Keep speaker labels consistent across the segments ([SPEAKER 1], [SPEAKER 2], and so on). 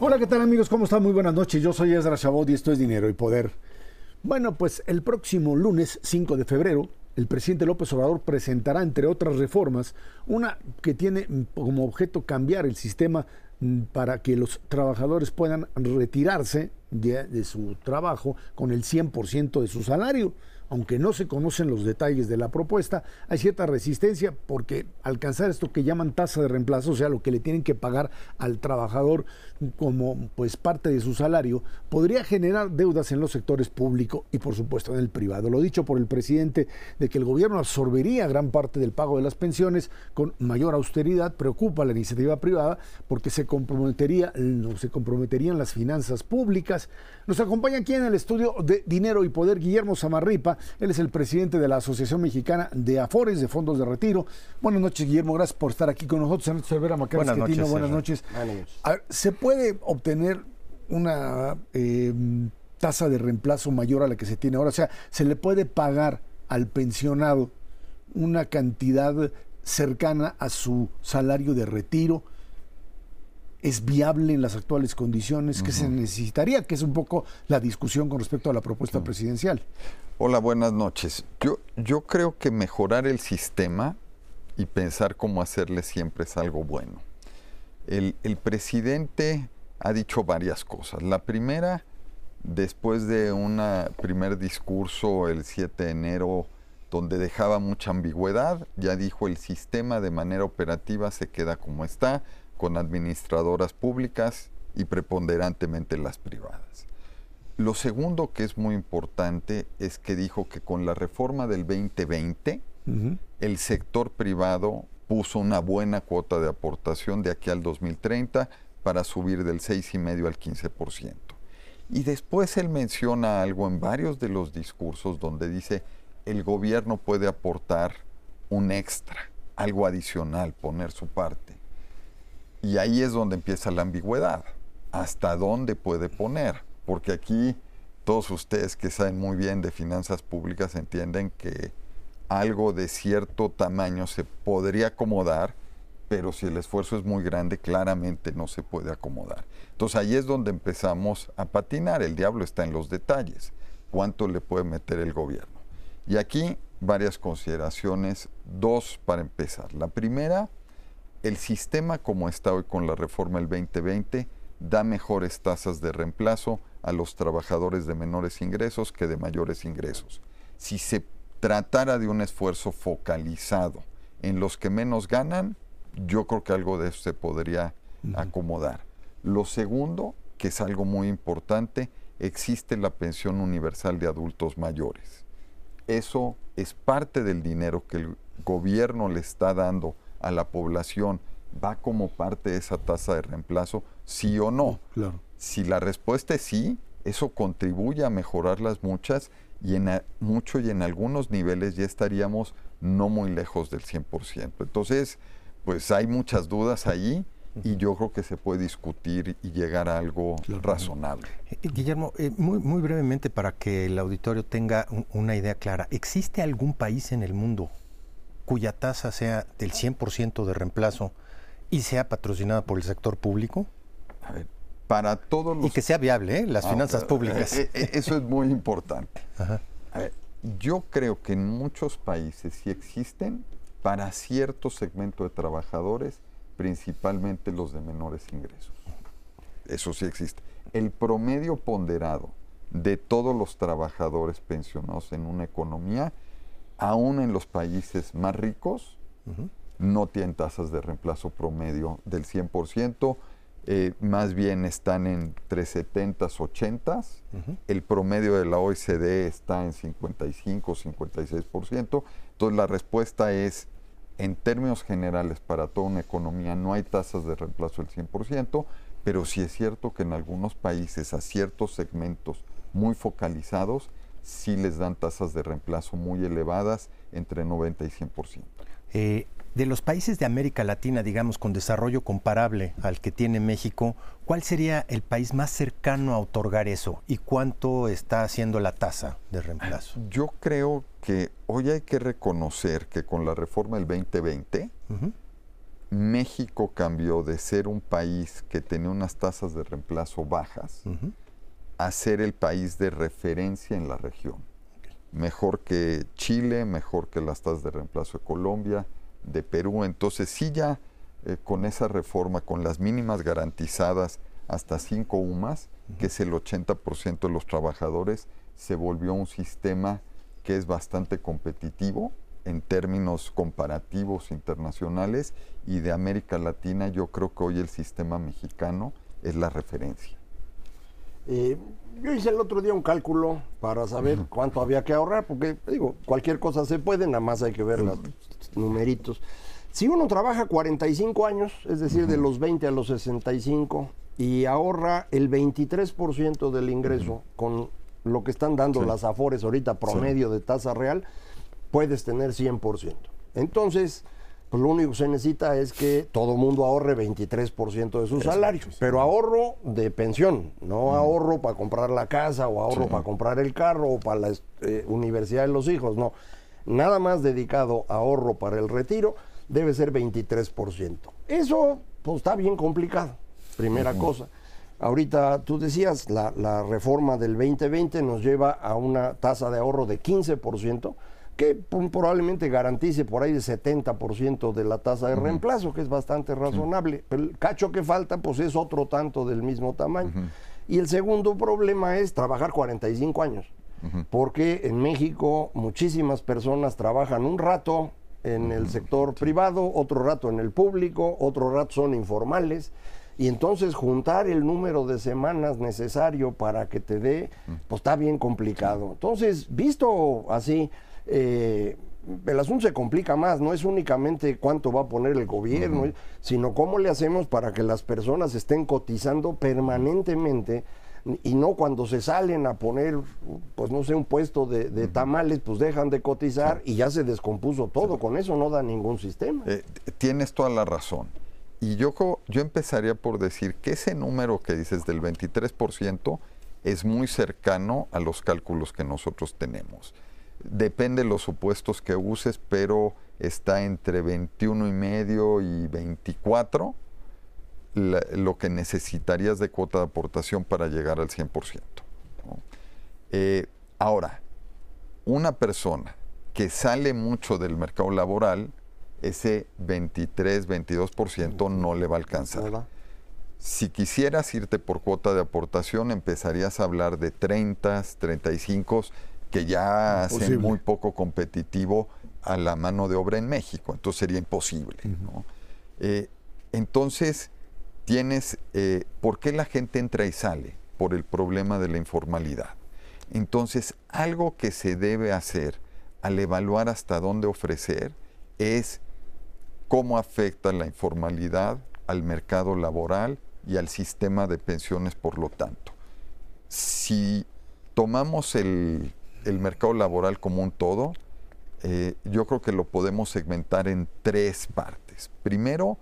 [SPEAKER 1] Hola, ¿qué tal amigos? ¿Cómo están? Muy buenas noches. Yo soy Ezra Chabot y esto es Dinero y Poder. Bueno, pues el próximo lunes 5 de febrero, el presidente López Obrador presentará, entre otras reformas, una que tiene como objeto cambiar el sistema para que los trabajadores puedan retirarse de, de su trabajo con el 100% de su salario aunque no se conocen los detalles de la propuesta, hay cierta resistencia porque alcanzar esto que llaman tasa de reemplazo, o sea, lo que le tienen que pagar al trabajador como pues parte de su salario, podría generar deudas en los sectores público y por supuesto en el privado. Lo dicho por el presidente de que el gobierno absorbería gran parte del pago de las pensiones con mayor austeridad, preocupa a la iniciativa privada porque se comprometería, no, se comprometerían las finanzas públicas. Nos acompaña aquí en el estudio de Dinero y Poder Guillermo Él es el presidente de la Asociación Mexicana de Afores, de Fondos de Retiro. Buenas noches, Guillermo. Gracias por estar aquí con nosotros. buenas noches. Buenas noches. ¿Se puede obtener una em, tasa de reemplazo mayor a la que se tiene ahora? O sea, ¿se le puede pagar al pensionado una cantidad cercana a su salario de retiro? Es viable en las actuales condiciones, que se necesitaría, que es un poco la discusión con respecto a la propuesta presidencial.
[SPEAKER 2] Hola, buenas noches. Yo, yo creo que mejorar el sistema y pensar cómo hacerle siempre es algo bueno. El, el presidente ha dicho varias cosas. La primera, después de un primer discurso el 7 de enero donde dejaba mucha ambigüedad, ya dijo el sistema de manera operativa se queda como está, con administradoras públicas y preponderantemente las privadas. Lo segundo que es muy importante es que dijo que con la reforma del 2020 el sector privado puso una buena cuota de aportación de aquí al 2030 para subir del 6,5 al 15%. Y después él menciona algo en varios de los discursos donde dice el gobierno puede aportar un extra, algo adicional, poner su parte. Y ahí es donde empieza la ambigüedad. ¿Hasta dónde puede poner? porque aquí todos ustedes que saben muy bien de finanzas públicas entienden que algo de cierto tamaño se podría acomodar, pero si el esfuerzo es muy grande, claramente no se puede acomodar. Entonces ahí es donde empezamos a patinar, el diablo está en los detalles, cuánto le puede meter el gobierno. Y aquí varias consideraciones, dos para empezar. La primera, el sistema como está hoy con la reforma del 2020 da mejores tasas de reemplazo a los trabajadores de menores ingresos que de mayores ingresos. Si se tratara de un esfuerzo focalizado en los que menos ganan, yo creo que algo de eso se podría acomodar. Lo segundo, que es algo muy importante, existe la pensión universal de adultos mayores. Eso es parte del dinero que el gobierno le está dando a la población. ¿Va como parte de esa tasa de reemplazo? ¿Sí o no? Claro. Si la respuesta es sí, eso contribuye a mejorarlas muchas y en mucho y en algunos niveles ya estaríamos no muy lejos del 100%. Entonces, pues hay muchas dudas ahí y yo creo que se puede discutir y llegar a algo razonable.
[SPEAKER 3] Eh, Guillermo, eh, muy, muy brevemente para que el auditorio tenga una idea clara, ¿existe algún país en el mundo cuya tasa sea del 100% de reemplazo y sea patrocinada por el sector público?
[SPEAKER 2] A ver, para todos los...
[SPEAKER 3] Y que sea viable, ¿eh? las ah, finanzas públicas.
[SPEAKER 2] Eh, eh, eso es muy importante. yo creo que en muchos países sí existen para cierto segmento de trabajadores, principalmente los de menores ingresos. Eso sí existe. El promedio ponderado de todos los trabajadores pensionados en una economía, aún en los países más ricos, no tienen tasas de reemplazo promedio del 100%, eh, más bien están entre 70s, 80s. El promedio de la OECD está en 55, 56%. Entonces la respuesta es, en términos generales, para toda una economía no hay tasas de reemplazo del 100%, pero sí es cierto que en algunos países a ciertos segmentos muy focalizados sí les dan tasas de reemplazo muy elevadas, entre 90 y 100%.
[SPEAKER 3] Eh, de los países de América Latina, digamos, con desarrollo comparable al que tiene México, ¿cuál sería el país más cercano a otorgar eso y cuánto está haciendo la tasa de reemplazo?
[SPEAKER 2] Yo creo que hoy hay que reconocer que con la reforma del 2020, México cambió de ser un país que tenía unas tasas de reemplazo bajas a ser el país de referencia en la región. Mejor que Chile, mejor que las tasas de reemplazo de Colombia, de Perú. Entonces sí ya eh, con esa reforma, con las mínimas garantizadas hasta 5 UMAS, que es el 80% de los trabajadores, se volvió un sistema que es bastante competitivo en términos comparativos internacionales y de América Latina yo creo que hoy el sistema mexicano es la referencia.
[SPEAKER 4] Eh, yo hice el otro día un cálculo para saber cuánto había que ahorrar, porque digo, cualquier cosa se puede, nada más hay que ver los numeritos. Si uno trabaja 45 años, es decir, de los 20 a los 65, y ahorra el 23% del ingreso con lo que están dando las afores ahorita promedio de tasa real, puedes tener 100%. Entonces, pues lo único que se necesita es que todo mundo ahorre 23% de su salario, pero ahorro de pensión, no ahorro para comprar la casa o ahorro para comprar el carro o para la eh, universidad de los hijos, no. Nada más dedicado a ahorro para el retiro debe ser 23%. Eso pues está bien complicado, primera cosa. Ahorita tú decías, la, la reforma del 2020 nos lleva a una tasa de ahorro de 15%, que probablemente garantice por ahí el 70% de la tasa de reemplazo, que es bastante razonable. Pero el cacho que falta, pues es otro tanto del mismo tamaño. Y el segundo problema es trabajar 45 años, porque en México muchísimas personas trabajan un rato en el sector privado, otro rato en el público, otro rato son informales. Y entonces juntar el número de semanas necesario para que te dé, pues está bien complicado. Entonces, visto así, eh, el asunto se complica más, no es únicamente cuánto va a poner el gobierno, sino cómo le hacemos para que las personas estén cotizando permanentemente y no cuando se salen a poner, pues no sé, un puesto de, tamales, pues dejan de cotizar y ya se descompuso todo, con eso no da ningún sistema.
[SPEAKER 2] Eh, tienes toda la razón. Y yo, yo empezaría por decir que ese número que dices del 23% es muy cercano a los cálculos que nosotros tenemos. Depende de los supuestos que uses, pero está entre 21 y medio y 24 lo que necesitarías de cuota de aportación para llegar al 100%. Eh, ahora, una persona que sale mucho del mercado laboral, ese 23, 22% no le va a alcanzar. Si quisieras irte por cuota de aportación, empezarías a hablar de 30, 35 que ya hacen muy poco competitivo a la mano de obra en México. Entonces sería imposible. Eh, entonces, tienes, eh, ¿por qué la gente entra y sale? Por el problema de la informalidad. Entonces, algo que se debe hacer al evaluar hasta dónde ofrecer es cómo afecta la informalidad al mercado laboral y al sistema de pensiones, por lo tanto. Si tomamos el el mercado laboral como un todo, eh, yo creo que lo podemos segmentar en tres partes. Primero,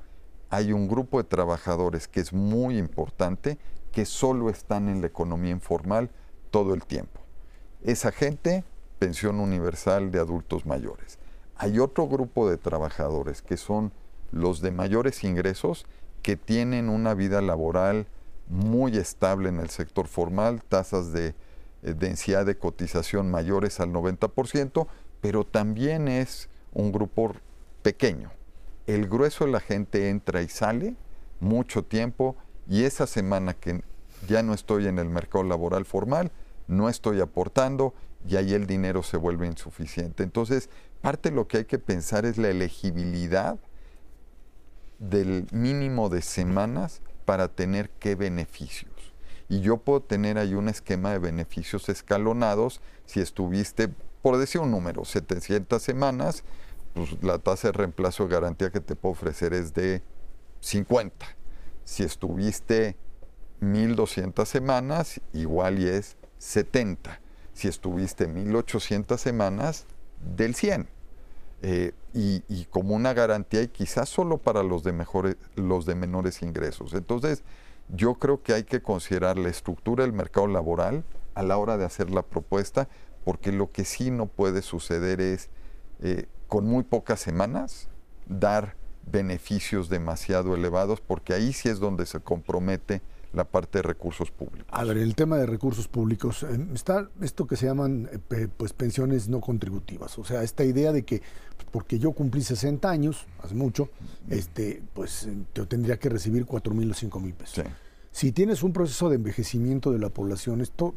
[SPEAKER 2] hay un grupo de trabajadores que es muy importante, que solo están en la economía informal todo el tiempo. Esa gente, pensión universal de adultos mayores. Hay otro grupo de trabajadores que son los de mayores ingresos que tienen una vida laboral muy estable en el sector formal, tasas de densidad de cotización mayores al 90%, pero también es un grupo pequeño. El grueso de la gente entra y sale mucho tiempo y esa semana que ya no estoy en el mercado laboral formal, no estoy aportando y ahí el dinero se vuelve insuficiente. Entonces, parte de lo que hay que pensar es la elegibilidad del mínimo de semanas para tener qué beneficio y yo puedo tener ahí un esquema de beneficios escalonados si estuviste, por decir un número, 700 semanas, pues la tasa de reemplazo de garantía que te puedo ofrecer es de 50. Si estuviste 1200 semanas, igual y es 70. Si estuviste 1800 semanas, del 100. eh, y, y, como una garantía y quizás solo para los de, mejores, los de menores ingresos. Entonces, yo creo que hay que considerar la estructura del mercado laboral a la hora de hacer la propuesta, porque lo que sí no puede suceder es, eh, con muy pocas semanas, dar beneficios demasiado elevados, porque ahí sí es donde se compromete la parte de recursos públicos.
[SPEAKER 1] A ver, el tema de recursos públicos, eh, está esto que se llaman eh, pues pensiones no contributivas, o sea, esta idea de que porque yo cumplí 60 años, hace mucho, este, pues yo tendría que recibir 4 mil o 5 mil pesos. Si tienes un proceso de envejecimiento de la población, esto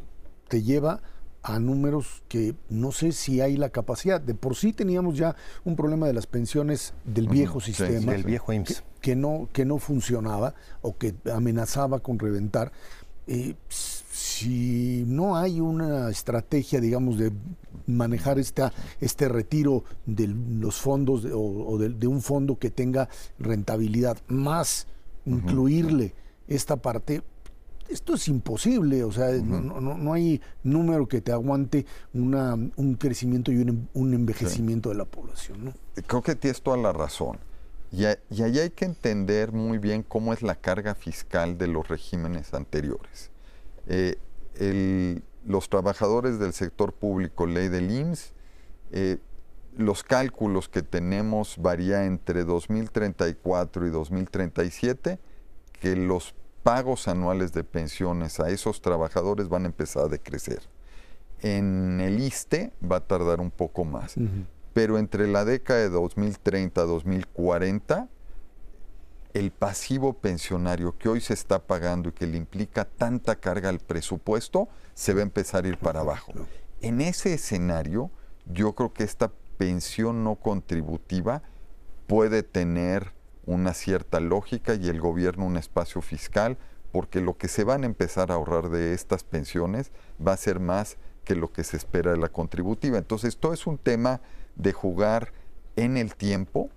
[SPEAKER 1] te lleva a números que no sé si hay la capacidad. De por sí teníamos ya un problema de las pensiones del viejo sistema.
[SPEAKER 3] el viejo IMSS.
[SPEAKER 1] Que, no, que no funcionaba o que amenazaba con reventar. Eh, si no hay una estrategia, digamos, de manejar esta, este retiro de los fondos o, de, un fondo que tenga rentabilidad, más incluirle esta parte, esto es imposible, o sea, no, hay número que te aguante una, un crecimiento y un, envejecimiento de la población.
[SPEAKER 2] Creo que tienes toda la razón. Y, y ahí hay que entender muy bien cómo es la carga fiscal de los regímenes anteriores. Eh, los trabajadores del sector público, ley del IMSS, eh, los cálculos que tenemos varía entre 2034 y 2037, que los pagos anuales de pensiones a esos trabajadores van a empezar a decrecer. En el ISTE va a tardar un poco más, pero entre la década de 2030 2040, el pasivo pensionario que hoy se está pagando y que le implica tanta carga al presupuesto, se va a empezar a ir para abajo. En ese escenario, yo creo que esta pensión no contributiva puede tener una cierta lógica y el gobierno un espacio fiscal, porque lo que se van a empezar a ahorrar de estas pensiones va a ser más que lo que se espera de la contributiva. Entonces, esto es un tema de jugar en el tiempo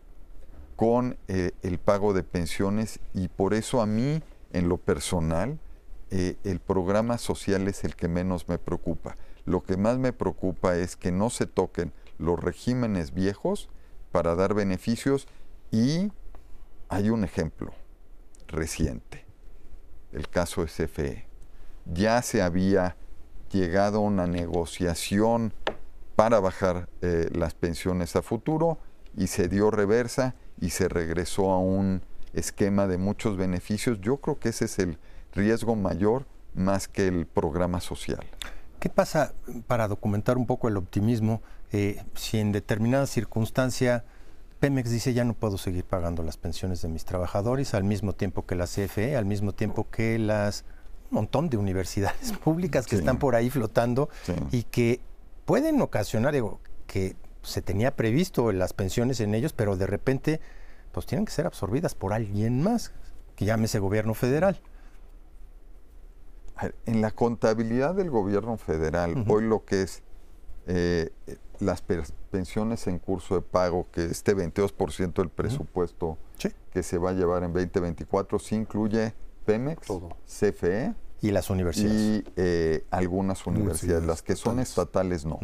[SPEAKER 2] con eh, el pago de pensiones y por eso a mí, en lo personal, eh, el programa social es el que menos me preocupa. Lo que más me preocupa es que no se toquen los regímenes viejos para dar beneficios y hay un ejemplo reciente, el caso SFE. Ya se había llegado a una negociación para bajar eh, las pensiones a futuro y se dio reversa y se regresó a un esquema de muchos beneficios. Yo creo que ese es el riesgo mayor más que el programa social.
[SPEAKER 3] ¿Qué pasa para documentar un poco el optimismo eh, si en determinada circunstancia Pemex dice ya no puedo seguir pagando las pensiones de mis trabajadores al mismo tiempo que la CFE, al mismo tiempo que las un montón de universidades públicas que están por ahí flotando y que pueden ocasionar digo, que se tenía previsto las pensiones en ellos, pero de repente pues tienen que ser absorbidas por alguien más, que llámese gobierno federal.
[SPEAKER 2] En la contabilidad del gobierno federal, hoy lo que es eh, las pensiones en curso de pago, que este 22% del presupuesto que se va a llevar en 2024, sí incluye Pemex, CFE.
[SPEAKER 3] Y las universidades.
[SPEAKER 2] Y eh, algunas universidades, las que son estatales no.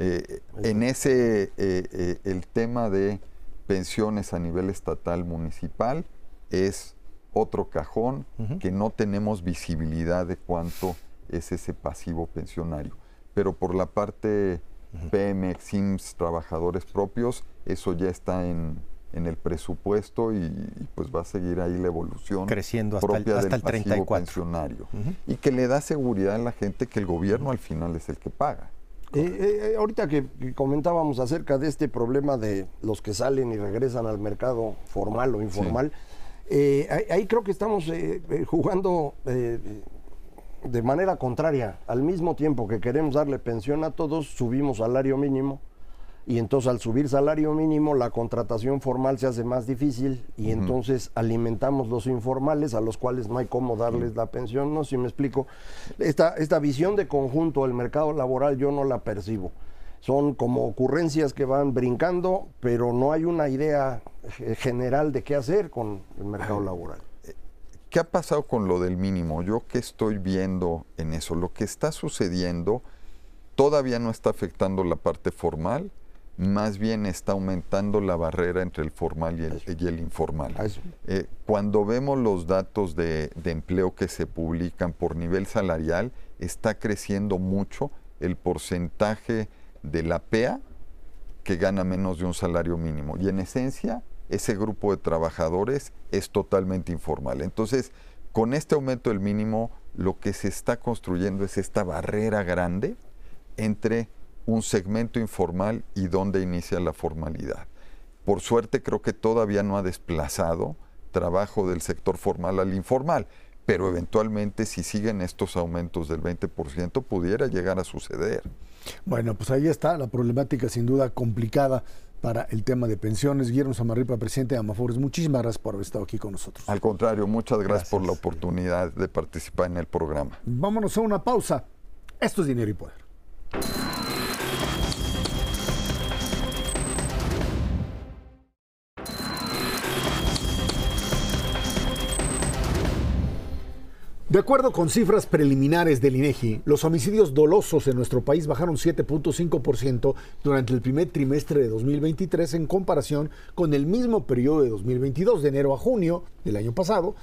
[SPEAKER 2] Eh, en ese, eh, el tema de pensiones a nivel estatal municipal es otro cajón que no tenemos visibilidad de cuánto es ese pasivo pensionario. Pero por la parte Pemex, SIMS, trabajadores propios, eso ya está en, el presupuesto y, pues va a seguir ahí la evolución
[SPEAKER 3] creciendo hasta
[SPEAKER 2] propia
[SPEAKER 3] el, hasta
[SPEAKER 2] del el 34. pensionario. Y que le da seguridad a la gente que el gobierno al final es el que paga.
[SPEAKER 4] Eh, eh, eh, ahorita que, comentábamos acerca de este problema de los que salen y regresan al mercado formal o informal, ahí, creo que estamos jugando de manera contraria. Al mismo tiempo que queremos darle pensión a todos, subimos salario mínimo y entonces al subir salario mínimo la contratación formal se hace más difícil y entonces alimentamos los informales a los cuales no hay cómo darles la pensión, no si me explico. Esta, esta visión de conjunto del mercado laboral yo no la percibo. Son como ocurrencias que van brincando, pero no hay una idea general de qué hacer con el mercado laboral.
[SPEAKER 2] ¿Qué ha pasado con lo del mínimo? Yo qué estoy viendo en eso. Lo que está sucediendo todavía no está afectando la parte formal, más bien está aumentando la barrera entre el formal y el, y el informal. Eh, cuando vemos los datos de, de empleo que se publican por nivel salarial, está creciendo mucho el porcentaje de la PEA que gana menos de un salario mínimo. Y en esencia, ese grupo de trabajadores es totalmente informal. Entonces, con este aumento del mínimo, lo que se está construyendo es esta barrera grande entre un segmento informal y donde inicia la formalidad. Por suerte creo que todavía no ha desplazado trabajo del sector formal al informal, pero eventualmente si siguen estos aumentos del 20% pudiera llegar a suceder.
[SPEAKER 1] Bueno, pues ahí está la problemática sin duda complicada para el tema de pensiones. Guillermo Samarripa, presidente de Amafores, muchísimas gracias por haber estado aquí con nosotros.
[SPEAKER 2] Al contrario, muchas gracias, por la
[SPEAKER 1] Gracias.
[SPEAKER 2] oportunidad de participar en el programa.
[SPEAKER 1] Vámonos a una pausa. Esto es Dinero y Poder. De acuerdo con cifras preliminares del INEGI, los homicidios dolosos en nuestro país bajaron 7.5% durante el primer trimestre de 2023 en comparación con el mismo periodo de 2022, de enero a junio del año pasado,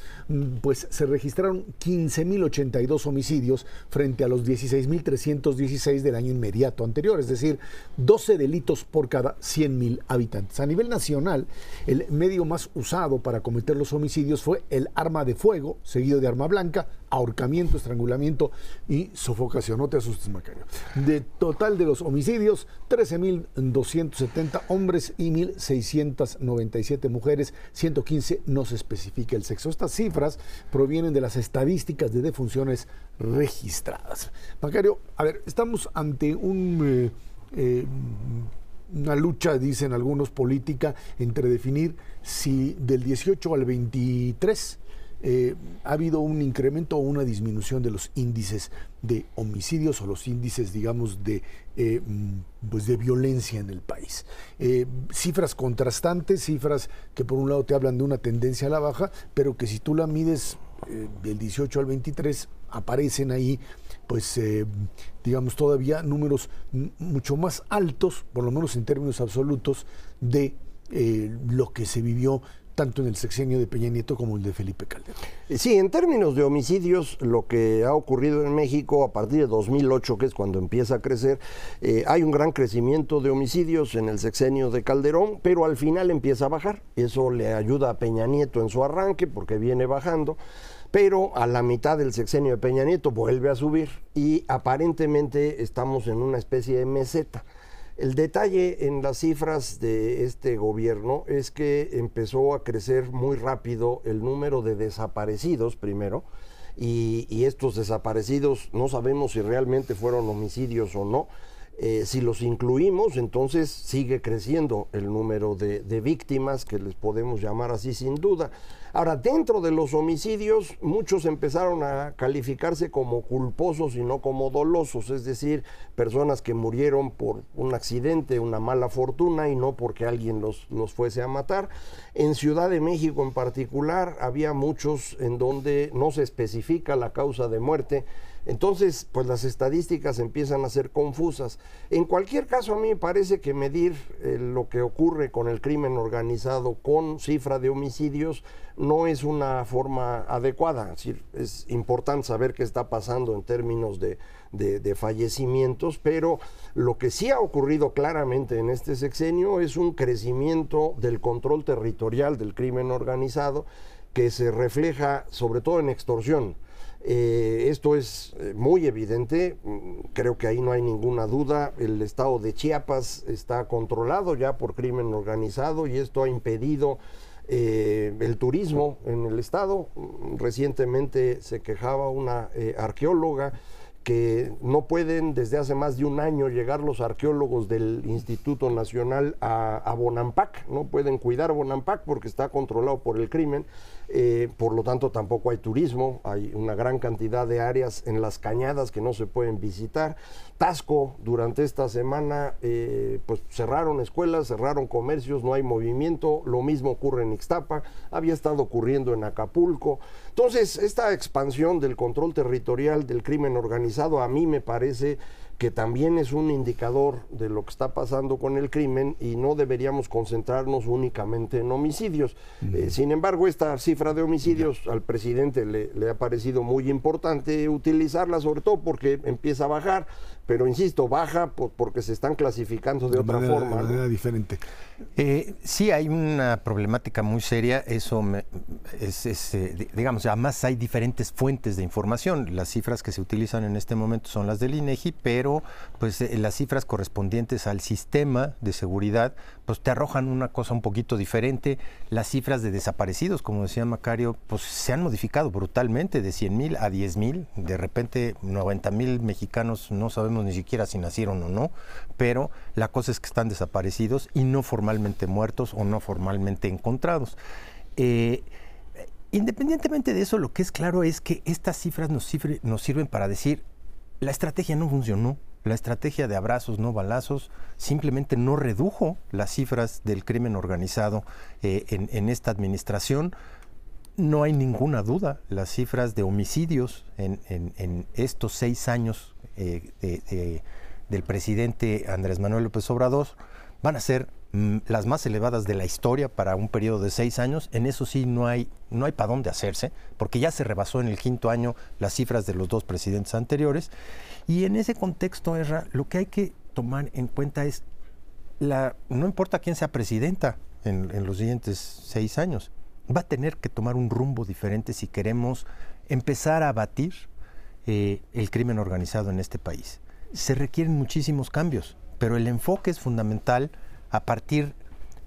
[SPEAKER 1] pues se registraron 15.082 homicidios frente a los 16.316 del año inmediato anterior, es decir, 12 delitos por cada 100.000 habitantes. A nivel nacional, el medio más usado para cometer los homicidios fue el arma de fuego, seguido de arma blanca, ahorcamiento, estrangulamiento y sofocación. No te asustes, Macario. De total de los homicidios, 13.270 hombres y 1.697 mujeres, 115 no se especifica el sexo. Estas cifras provienen de las estadísticas de defunciones registradas. Macario, a ver, estamos ante un... eh, eh, una lucha, dicen algunos, política entre definir si del 18 al 23 eh, ha habido un incremento o una disminución de los índices de homicidios o los índices, digamos, de, eh, mm, pues de violencia en el país. Eh, cifras contrastantes, cifras que por un lado te hablan de una tendencia a la baja, pero que si tú la mides del 18 al 23, aparecen ahí, pues, digamos, todavía números mucho más altos, por lo menos en términos absolutos, de eh, lo que se vivió tanto en el sexenio de Peña Nieto como el de Felipe Calderón.
[SPEAKER 4] Eh, Sí, en términos de homicidios, lo que ha ocurrido en México a partir de 2008, que es cuando empieza a crecer, eh, hay un gran crecimiento de homicidios en el sexenio de Calderón, pero al final empieza a bajar. Eso le ayuda a Peña Nieto en su arranque, porque viene bajando. Pero a la mitad del sexenio de Peña Nieto vuelve a subir y aparentemente estamos en una especie de meseta. El detalle en las cifras de este gobierno es que empezó a crecer muy rápido el número de desaparecidos primero, y, estos desaparecidos no sabemos si realmente fueron homicidios o no. Eh, si los incluimos, entonces sigue creciendo el número de víctimas, que les podemos llamar así sin duda. Ahora, dentro de los homicidios, muchos empezaron a calificarse como culposos y no como dolosos, es decir, personas que murieron por un accidente, una mala fortuna y no porque alguien los, los fuese a matar. En Ciudad de México en particular, había muchos en donde no se especifica la causa de muerte. Entonces, pues las estadísticas empiezan a ser confusas. En cualquier caso, a mí me parece que medir eh, lo que ocurre con el crimen organizado con cifra de homicidios no es una forma adecuada. Es, decir, es importante saber qué está pasando en términos de, de, de fallecimientos, pero lo que sí ha ocurrido claramente en este sexenio es un crecimiento del control territorial del crimen organizado que se refleja sobre todo en extorsión. Eh, esto es eh, muy evidente, mm, creo que ahí no hay ninguna duda. El estado de Chiapas está controlado ya por crimen organizado y esto ha impedido eh, el turismo en el estado. Mm, Recientemente se quejaba una arqueóloga que no pueden desde hace más de un año llegar los arqueólogos del Instituto Nacional a, a Bonampak, no pueden cuidar Bonampak porque está controlado por el crimen, eh, por lo tanto tampoco hay turismo, hay una gran cantidad de áreas en las cañadas que no se pueden visitar. Tasco durante esta semana eh, pues cerraron escuelas, cerraron comercios, no hay movimiento, lo mismo ocurre en Ixtapa, había estado ocurriendo en Acapulco. Entonces, esta expansión del control territorial del crimen organizado a mí me parece que también es un indicador de lo que está pasando con el crimen y no deberíamos concentrarnos únicamente en homicidios. Eh, sin embargo, esta cifra de homicidios al presidente le, le ha parecido muy importante utilizarla, sobre todo porque empieza a bajar pero insisto, baja porque se están clasificando de, otra forma.
[SPEAKER 1] De manera diferente.
[SPEAKER 3] Eh, sí, hay una problemática muy seria, eso es, eh, digamos, además hay diferentes fuentes de información. Las cifras que se utilizan en este momento son las del INEGI, pero pues eh, las cifras correspondientes al sistema de seguridad, pues te arrojan una cosa un poquito diferente. Las cifras de desaparecidos, como decía Macario, pues se han modificado brutalmente de 100 mil a 10 mil. De repente 90 mil mexicanos no sabemos ni siquiera si nacieron o no, pero la cosa es que están desaparecidos y no formalmente muertos o no formalmente encontrados. Eh, independientemente de eso, lo que es claro es que estas cifras nos, sirven para decir, la estrategia no funcionó, la estrategia de abrazos, no balazos, simplemente no redujo las cifras del crimen organizado eh, en, esta administración. No hay ninguna duda, las cifras de homicidios en estos seis años eh, del presidente Andrés Manuel López Obrador van a ser las más elevadas de la historia para un periodo de seis años. En eso sí no hay, no hay para dónde hacerse, porque ya se rebasó en el quinto año las cifras de los dos presidentes anteriores. Y en ese contexto, Erra, lo que hay que tomar en cuenta es, la, no importa quién sea presidenta en, en los siguientes seis años, va a tener que tomar un rumbo diferente si queremos empezar a abatir eh, el crimen organizado en este país. Se requieren muchísimos cambios, pero el enfoque es fundamental a partir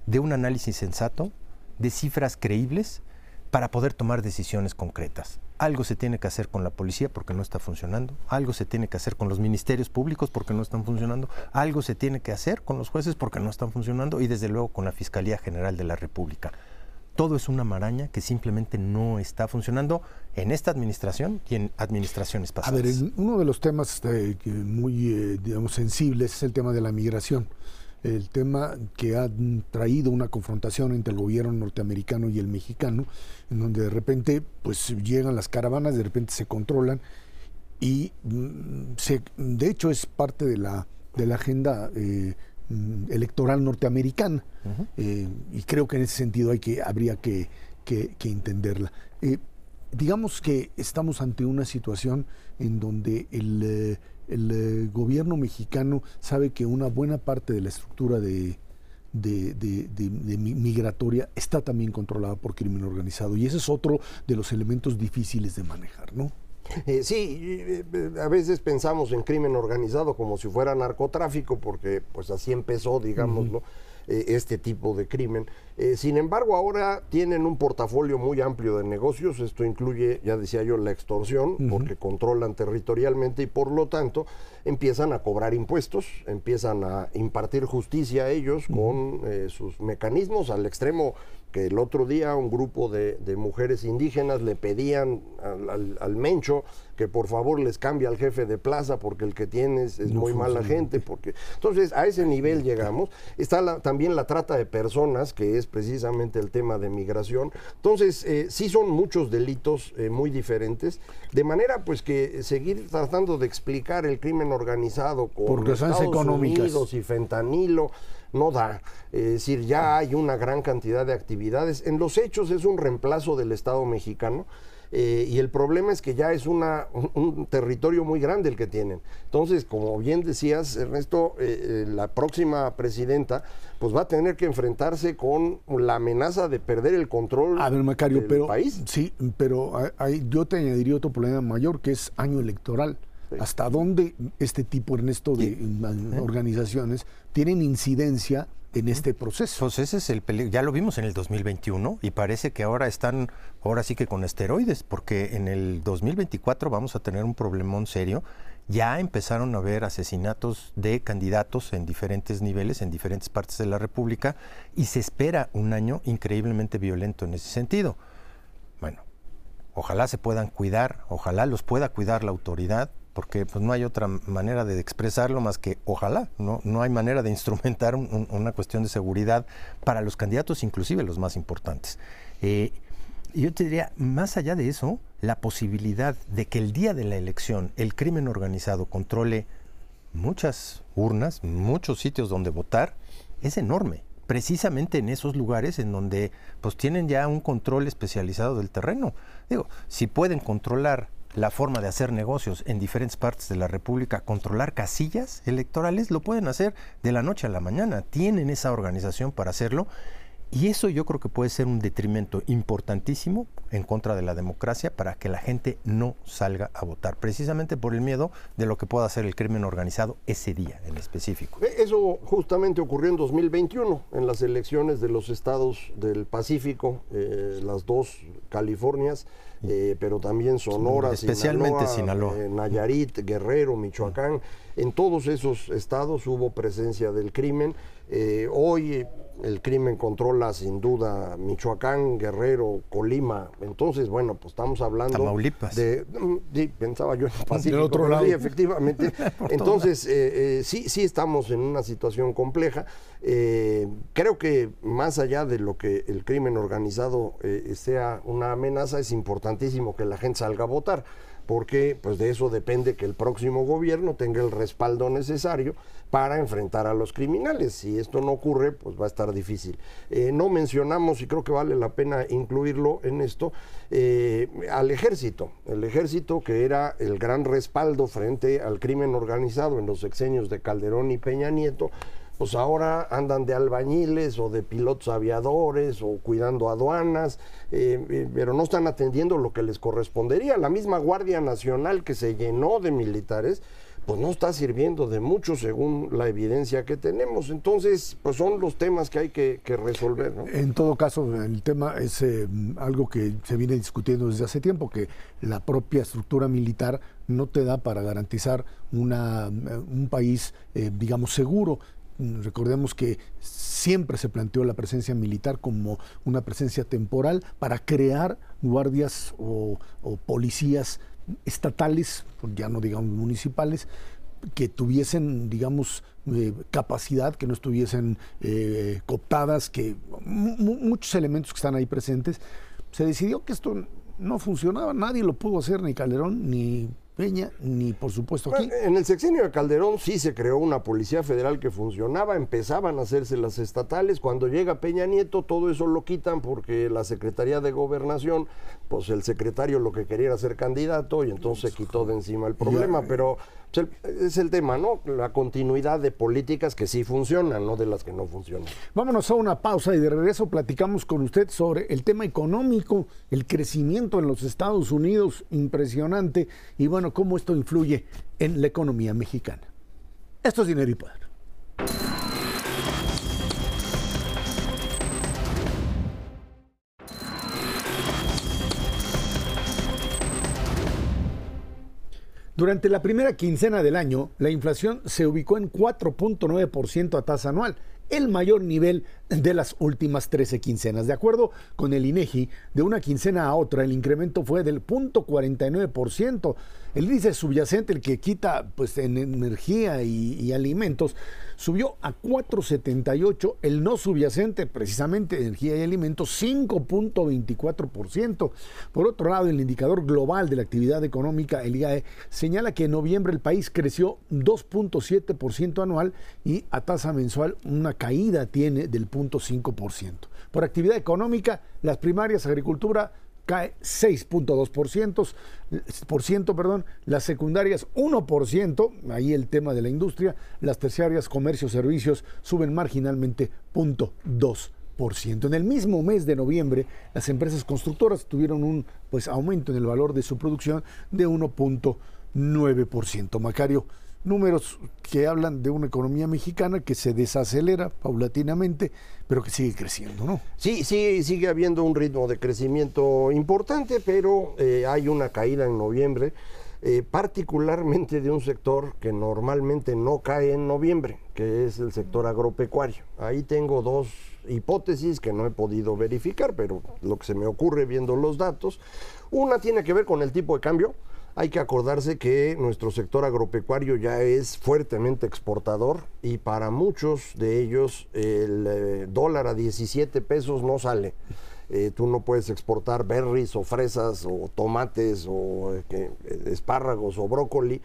[SPEAKER 3] de un análisis sensato, de cifras creíbles, para poder tomar decisiones concretas. Algo se tiene que hacer con la policía porque no está funcionando, algo se tiene que hacer con los ministerios públicos porque no están funcionando, algo se tiene que hacer con los jueces porque no están funcionando y desde luego con la Fiscalía General de la República todo es una maraña que simplemente no está funcionando en esta administración y en administraciones pasadas.
[SPEAKER 1] A ver, uno de los temas este, muy, eh, digamos, sensibles es el tema de la migración. El tema que ha traído una confrontación entre el gobierno norteamericano y el mexicano, en donde de repente pues llegan las caravanas, de repente se controlan y mm, se, de hecho es parte de la, de la agenda eh, Mm, electoral norteamericana. Eh, y creo que en ese sentido hay que, habría que, entenderla. Eh, digamos que estamos ante una situación en donde el, eh, gobierno mexicano sabe que una buena parte de la estructura de, de, migratoria está también controlada por crimen organizado. Y ese es otro de los elementos difíciles de manejar, ¿no?
[SPEAKER 4] Eh, sí, eh, a veces pensamos en crimen organizado como si fuera narcotráfico, porque pues así empezó, digamos, eh, este tipo de crimen. sin embargo, ahora tienen un portafolio muy amplio de negocios. Esto incluye, ya decía yo, la extorsión, porque controlan territorialmente y por lo tanto empiezan a cobrar impuestos, empiezan a impartir justicia a ellos con sus mecanismos al extremo que el otro día un grupo de, mujeres indígenas le pedían al, Mencho que por favor les cambie al jefe de plaza porque el que tienes es muy mala gente. Porque... Entonces, a ese nivel llegamos. Está también la trata de personas, que es precisamente el tema de migración. Entonces, eh, sí son muchos delitos eh, muy diferentes. De manera, pues, que seguir tratando de explicar el crimen organizado con Estados Unidos y fentanilo no da. Es decir, ya hay una gran cantidad de actividades. En los hechos es un reemplazo del Estado mexicano. Eh, y el problema es que ya es una, un, territorio muy grande el que tienen. Entonces, como bien decías, Ernesto, eh, eh, la próxima presidenta pues va a tener que enfrentarse con la amenaza de perder el control
[SPEAKER 1] a ver, Macario, del pero, país. Sí, pero hay, yo te añadiría otro problema mayor que es año electoral. ¿Hasta dónde este tipo, Ernesto, de organizaciones tienen incidencia en este proceso?
[SPEAKER 3] Pues ese es el peligro. Ya lo vimos en el 2021 y parece que ahora están, ahora sí que con esteroides, porque en el 2024 vamos a tener un problemón serio. Ya empezaron a haber asesinatos de candidatos en diferentes niveles, en diferentes partes de la República, y se espera un año increíblemente violento en ese sentido. Bueno, ojalá se puedan cuidar, ojalá los pueda cuidar la autoridad, porque pues no hay otra manera de expresarlo más que ojalá, no, no hay manera de instrumentar una cuestión de seguridad para los candidatos, inclusive los más importantes. Eh, yo te diría, más allá de eso, la posibilidad de que el día de la elección el crimen organizado controle muchas urnas, muchos sitios donde votar, es enorme. Precisamente en esos lugares en donde pues tienen ya un control especializado del terreno. Digo, si pueden controlar la forma de hacer negocios en diferentes partes de la República, controlar casillas electorales, lo pueden hacer de la noche a la mañana. Tienen esa organización para hacerlo y eso yo creo que puede ser un detrimento importantísimo en contra de la democracia para que la gente no salga a votar, precisamente por el miedo de lo que pueda hacer el crimen organizado ese día en específico.
[SPEAKER 4] Eh, eso justamente ocurrió en 2021, en las elecciones de los estados del Pacífico, eh, las dos Californias, eh, pero también Sonora,
[SPEAKER 3] especialmente Sinaloa,
[SPEAKER 4] Nayarit, Guerrero, Michoacán. En todos esos estados hubo presencia del crimen. Hoy el crimen controla sin duda Michoacán, Guerrero, Colima. Entonces, bueno, pues estamos hablando
[SPEAKER 3] Tamaulipas.
[SPEAKER 4] de mm, sí, pensaba yo en el Pacífico,
[SPEAKER 1] otro lado.
[SPEAKER 4] sí, efectivamente. Entonces, eh, eh, sí, sí estamos en una situación compleja. Eh, creo que más allá de lo que el crimen organizado sea una amenaza, es importantísimo que la gente salga a votar porque pues de eso depende que el próximo gobierno tenga el respaldo necesario para enfrentar a los criminales. Si esto no ocurre, pues va a estar difícil. Eh, no mencionamos, y creo que vale la pena incluirlo en esto, eh, al ejército. El ejército que era el gran respaldo frente al crimen organizado en los sexenios de Calderón y Peña Nieto, pues ahora andan de albañiles o de pilotos aviadores o cuidando aduanas, eh, pero no están atendiendo lo que les correspondería. La misma Guardia Nacional que se llenó de militares, pues no está sirviendo de mucho según la evidencia que tenemos. Entonces, pues son los temas que hay que, resolver.
[SPEAKER 1] En todo caso, el tema es eh, algo que se viene discutiendo desde hace tiempo, que la propia estructura militar no te da para garantizar una, un país, digamos, seguro. Recordemos que siempre se planteó la presencia militar como una presencia temporal para crear guardias o, policías estatales, ya no digamos municipales, que tuviesen, digamos, eh, capacidad, que no estuviesen eh, cooptadas, que muchos elementos que están ahí presentes. Se decidió que esto no funcionaba, nadie lo pudo hacer, ni Calderón, ni Peña, ni por supuesto aquí.
[SPEAKER 4] en el sexenio de Calderón sí se creó una policía federal que funcionaba, empezaban a hacerse las estatales. Cuando llega Peña Nieto, todo eso lo quitan porque la Secretaría de Gobernación, pues el secretario lo que quería era ser candidato y entonces quitó de encima el problema. Pero pues, es el tema, ¿no? La continuidad de políticas que sí funcionan, no de las que no funcionan.
[SPEAKER 1] Vámonos a una pausa y de regreso platicamos con usted sobre el tema económico, el crecimiento en los Estados Unidos, impresionante, y bueno, cómo esto influye en la economía mexicana. Esto es Dinero y Poder. Durante la primera quincena del año, la inflación se ubicó en 4.9% a tasa anual, el mayor nivel de las últimas 13 quincenas. De acuerdo con el INEGI, de una quincena a otra el incremento fue del 0.49%. El índice subyacente, el que quita pues, en energía y, alimentos, subió a 4,78. El no subyacente, precisamente energía y alimentos, 5.24%. Por otro lado, el indicador global de la actividad económica, el IAE, señala que en noviembre el país creció 2.7% anual y a tasa mensual una caída tiene del 0.5%. Por actividad económica, las primarias, agricultura, cae 6.2%, perdón, las secundarias 1%, ahí el tema de la industria, las terciarias, comercio, servicios suben marginalmente 0.2%. En el mismo mes de noviembre, las empresas constructoras tuvieron un pues, aumento en el valor de su producción de 1.9%. Macario, números que hablan de una economía mexicana que se desacelera paulatinamente, pero que sigue creciendo, ¿no?
[SPEAKER 4] Sí, sí, sigue habiendo un ritmo de crecimiento importante, pero eh, hay una caída en noviembre, eh, particularmente de un sector que normalmente no cae en noviembre, que es el sector agropecuario. Ahí tengo dos hipótesis que no he podido verificar, pero lo que se me ocurre viendo los datos. Una tiene que ver con el tipo de cambio hay que acordarse que nuestro sector agropecuario ya es fuertemente exportador y para muchos de ellos el eh, dólar a 17 pesos no sale. eh, tú no puedes exportar berries o fresas o tomates o eh, espárragos o brócoli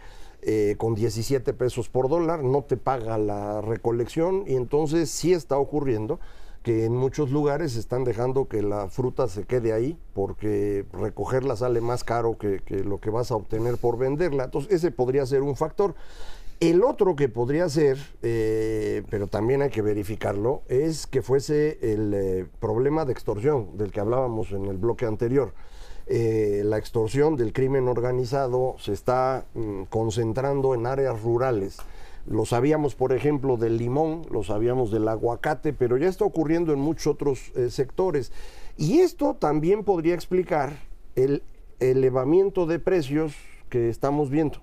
[SPEAKER 4] con 17 pesos por dólar, no te paga la recolección y entonces sí está ocurriendo que en muchos lugares están dejando que la fruta se quede ahí porque recogerla sale más caro que, lo que vas a obtener por venderla. Entonces ese podría ser un factor. El otro que podría ser, eh, pero también hay que verificarlo, es que fuese el eh, problema de extorsión del que hablábamos en el bloque anterior. Eh, la extorsión del crimen organizado se está mm, concentrando en áreas rurales lo sabíamos, por ejemplo, del limón, lo sabíamos del aguacate, pero ya está ocurriendo en muchos otros eh, sectores. Y esto también podría explicar el elevamiento de precios que estamos viendo.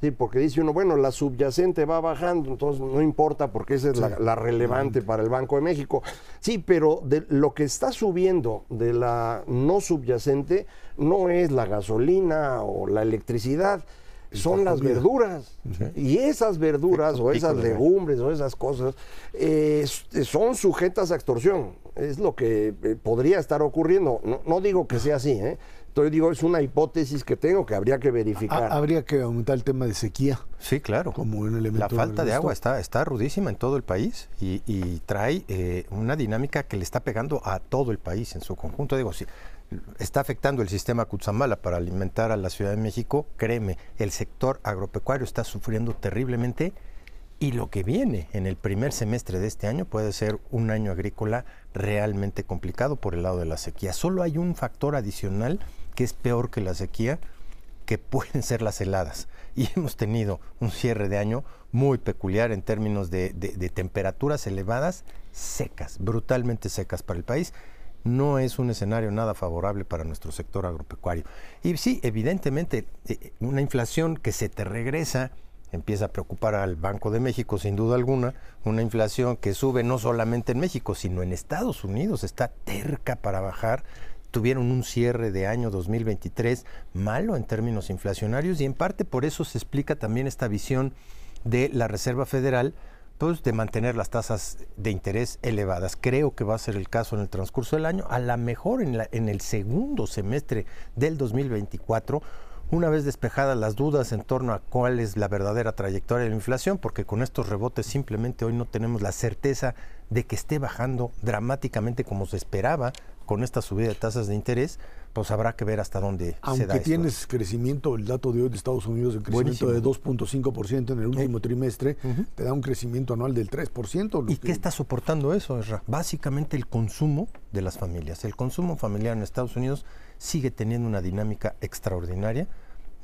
[SPEAKER 4] Sí, porque dice uno, bueno, la subyacente va bajando, entonces no importa porque esa es la, relevante para el Banco de México. Sí, pero de lo que está subiendo de la no subyacente no es la gasolina o la electricidad, son las verduras. Y esas verduras o esas legumbres o esas cosas eh, son sujetas a extorsión. Es lo que eh, podría estar ocurriendo. No, digo que sea así, ¿eh? Entonces digo, es una hipótesis que tengo que habría que verificar.
[SPEAKER 1] habría que aumentar el tema de sequía.
[SPEAKER 3] Sí, claro. Como un elemento La falta de, agua está, está rudísima en todo el país y, trae eh, una dinámica que le está pegando a todo el país en su conjunto. Digo, sí está afectando el sistema Cutzamala para alimentar a la Ciudad de México, créeme, el sector agropecuario está sufriendo terriblemente y lo que viene en el primer semestre de este año puede ser un año agrícola realmente complicado por el lado de la sequía. Solo hay un factor adicional que es peor que la sequía, que pueden ser las heladas. Y hemos tenido un cierre de año muy peculiar en términos de, de temperaturas elevadas, secas, brutalmente secas para el país no es un escenario nada favorable para nuestro sector agropecuario. Y sí, evidentemente, eh, una inflación que se te regresa empieza a preocupar al Banco de México, sin duda alguna, una inflación que sube no solamente en México, sino en Estados Unidos, está terca para bajar. Tuvieron un cierre de año 2023 malo en términos inflacionarios y en parte por eso se explica también esta visión de la Reserva Federal pues, de mantener las tasas de interés elevadas. Creo que va a ser el caso en el transcurso del año, a lo mejor en, la, en el segundo semestre del 2024 una vez despejadas las dudas en torno a cuál es la verdadera trayectoria de la inflación, porque con estos rebotes simplemente hoy no tenemos la certeza de que esté bajando dramáticamente como se esperaba con esta subida de tasas de interés, pues habrá que ver hasta dónde
[SPEAKER 1] se da. Aunque tienes crecimiento, el dato de hoy de Estados Unidos, el crecimiento de 2.5% en el último trimestre, te da un crecimiento anual del 3%.
[SPEAKER 3] ¿Y qué está soportando eso, Esra? Básicamente el consumo de las familias. El consumo familiar en Estados Unidos sigue teniendo una dinámica extraordinaria,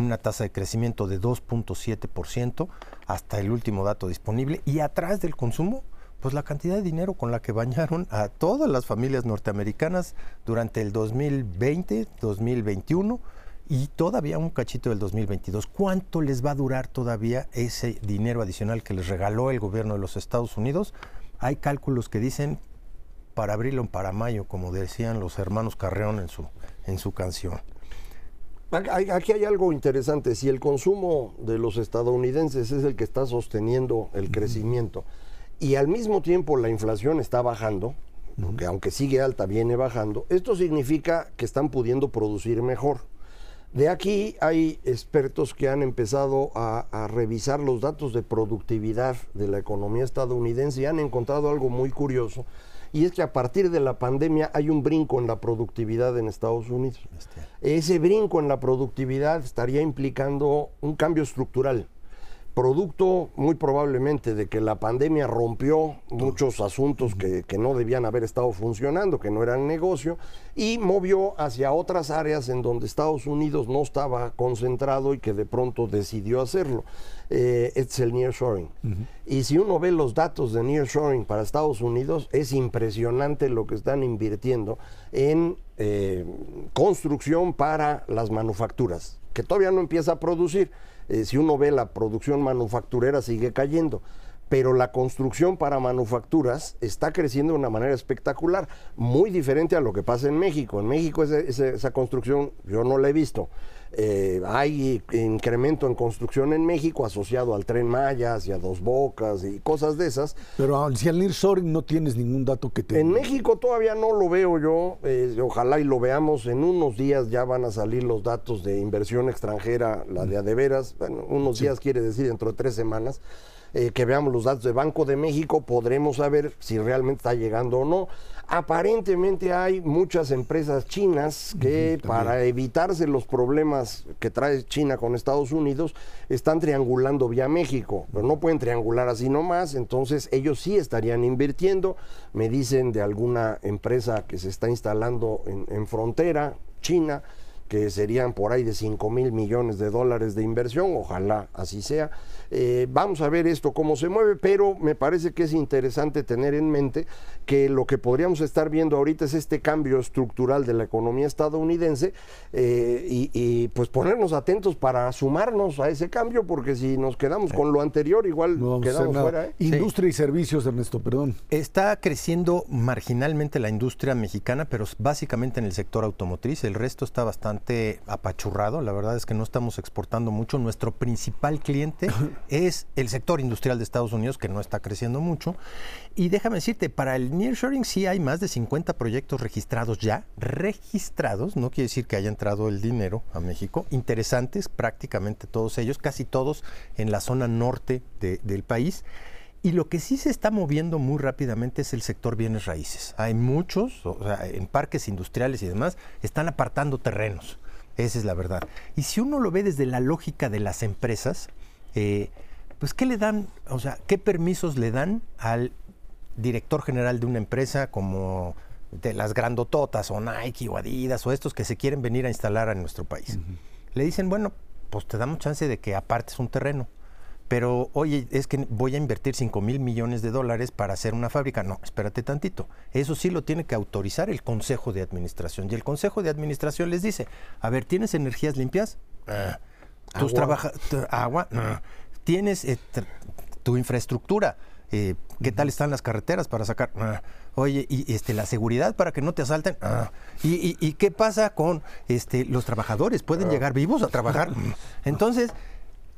[SPEAKER 3] una tasa de crecimiento de 2.7% hasta el último dato disponible, y atrás del consumo pues la cantidad de dinero con la que bañaron a todas las familias norteamericanas durante el 2020, 2021 y todavía un cachito del 2022. ¿Cuánto les va a durar todavía ese dinero adicional que les regaló el gobierno de los Estados Unidos? Hay cálculos que dicen para abril o para mayo, como decían los hermanos Carreón en su, en su canción.
[SPEAKER 4] Aquí hay algo interesante. Si el consumo de los estadounidenses es el que está sosteniendo el crecimiento, y al mismo tiempo la inflación está bajando, porque aunque sigue alta, viene bajando, esto significa que están pudiendo producir mejor. De aquí hay expertos que han empezado a, a, revisar los datos de productividad de la economía estadounidense y han encontrado algo muy curioso, y es que a partir de la pandemia hay un brinco en la productividad en Estados Unidos. Ese brinco en la productividad estaría implicando un cambio estructural producto muy probablemente de que la pandemia rompió muchos asuntos que, no debían haber estado funcionando, que no eran negocio, y movió hacia otras áreas en donde Estados Unidos no estaba concentrado y que de pronto decidió hacerlo. Eh, es el nearshoring. Y si uno ve los datos de nearshoring para Estados Unidos, es impresionante lo que están invirtiendo en eh, construcción para las manufacturas, que todavía no empieza a producir eh, si uno ve la producción manufacturera sigue cayendo, pero la construcción para manufacturas está creciendo de una manera espectacular, muy diferente a lo que pasa en México. En México esa construcción yo no la he visto, eh, hay incremento en construcción en México asociado al tren Maya, hacia Dos Bocas y cosas de esas.
[SPEAKER 1] Pero si al nearshoring no tienes ningún dato que te...
[SPEAKER 4] En México todavía no lo veo yo, eh, ojalá y lo veamos, en unos días ya van a salir los datos de inversión extranjera, la de adeveras, bueno, unos días quiere decir dentro de tres semanas. Eh, que veamos los datos de Banco de México, podremos saber si realmente está llegando o no. Aparentemente hay muchas empresas chinas que para evitarse los problemas que trae China con Estados Unidos están triangulando vía México, pero no pueden triangular así nomás, entonces ellos sí estarían invirtiendo. Me dicen de alguna empresa que se está instalando en, en frontera, China, que serían por ahí de 5 mil millones de dólares de inversión, ojalá así sea. Eh, vamos a ver esto cómo se mueve, pero me parece que es interesante tener en mente que lo que podríamos estar viendo ahorita es este cambio estructural de la economía estadounidense eh, y, pues ponernos atentos para sumarnos a ese cambio, porque si nos quedamos con lo anterior, igual quedamos fuera. ¿eh?
[SPEAKER 1] Industria y servicios, Ernesto, perdón.
[SPEAKER 3] Está creciendo marginalmente la industria mexicana, pero básicamente en el sector automotriz. El resto está bastante apachurrado. La verdad es que no estamos exportando mucho. Nuestro principal cliente es el sector industrial de Estados Unidos, que no está creciendo mucho. Y déjame decirte, para el nearshoring sí hay más de 50 proyectos registrados ya, registrados, no quiere decir que haya entrado el dinero a México, interesantes prácticamente todos ellos, casi todos en la zona norte del país. Y lo que sí se está moviendo muy rápidamente es el sector bienes raíces. Hay muchos, o sea, en parques industriales y demás, están apartando terrenos. Esa es la verdad. Y si uno lo ve desde la lógica de las empresas, eh, pues ¿qué le dan, o sea, qué permisos le dan al director general de una empresa como de las grandototas o Nike o Adidas o estos que se quieren venir a instalar a nuestro país? Le dicen, bueno, pues te damos chance de que apartes un terreno. Pero, oye, es que voy a invertir 5 mil millones de dólares para hacer una fábrica. No, espérate tantito. Eso sí lo tiene que autorizar el Consejo de Administración. Y el Consejo de Administración les dice, a ver, ¿tienes energías limpias? Ah, tus trabajas agua, tienes eh, tu infraestructura. Eh, ¿Qué tal están las carreteras para sacar? Ah, oye, y este, la seguridad para que no te asalten. Ah, y, qué pasa con este, los trabajadores? ¿Pueden ah. llegar vivos a trabajar? Entonces,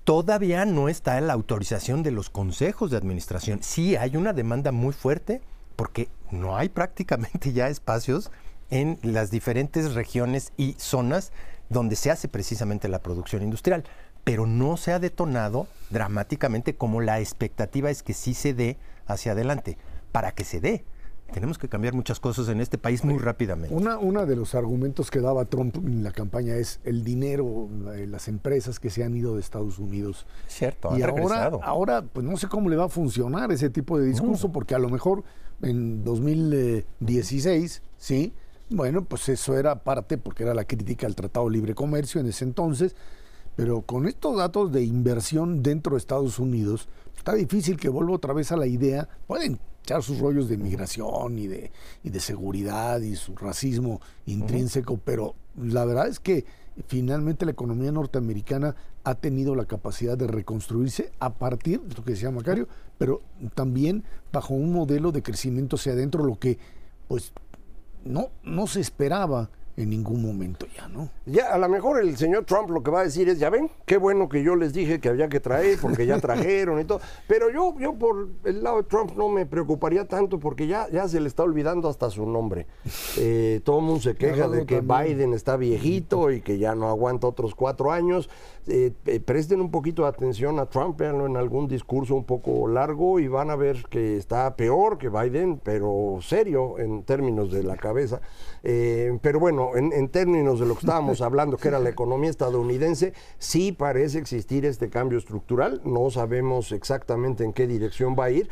[SPEAKER 3] todavía no está la autorización de los consejos de administración. Sí hay una demanda muy fuerte porque no hay prácticamente ya espacios en las diferentes regiones y zonas donde se hace precisamente la producción industrial, pero no se ha detonado dramáticamente como la expectativa es que sí se dé hacia adelante. Para que se dé, tenemos que cambiar muchas cosas en este país muy rápidamente.
[SPEAKER 1] Una, una de los argumentos que daba Trump en la campaña es el dinero, las empresas que se han ido de Estados Unidos.
[SPEAKER 3] Cierto,
[SPEAKER 1] y ahora, ahora, pues no sé cómo le va a funcionar ese tipo de discurso, porque a lo mejor en 2016, sí, bueno, pues eso era parte, porque era la crítica al Tratado de Libre Comercio en ese entonces, pero con estos datos de inversión dentro de Estados Unidos, está difícil que vuelva otra vez a la idea, pueden echar sus rollos de migración y de, y de seguridad y su racismo intrínseco, pero la verdad es que finalmente la economía norteamericana ha tenido la capacidad de reconstruirse a partir de lo que decía Macario, pero también bajo un modelo de crecimiento hacia adentro, lo que pues no, no se esperaba en ningún momento ya, ¿no?
[SPEAKER 4] Ya, a lo mejor el señor Trump lo que va a decir es, ya ven, qué bueno que yo les dije que había que traer, porque ya trajeron y todo. Pero yo, yo por el lado de Trump no me preocuparía tanto, porque ya, ya se le está olvidando hasta su nombre. Eh, todo el mundo se queja de que Biden está viejito y que ya no aguanta otros cuatro años. Eh, eh, presten un poquito de atención a Trump, véanlo en algún discurso un poco largo y van a ver que está peor que Biden, pero serio en términos de la cabeza. pero bueno, en, términos de lo que estábamos hablando, que era la economía estadounidense, sí parece existir este cambio estructural, no sabemos exactamente en qué dirección va a ir.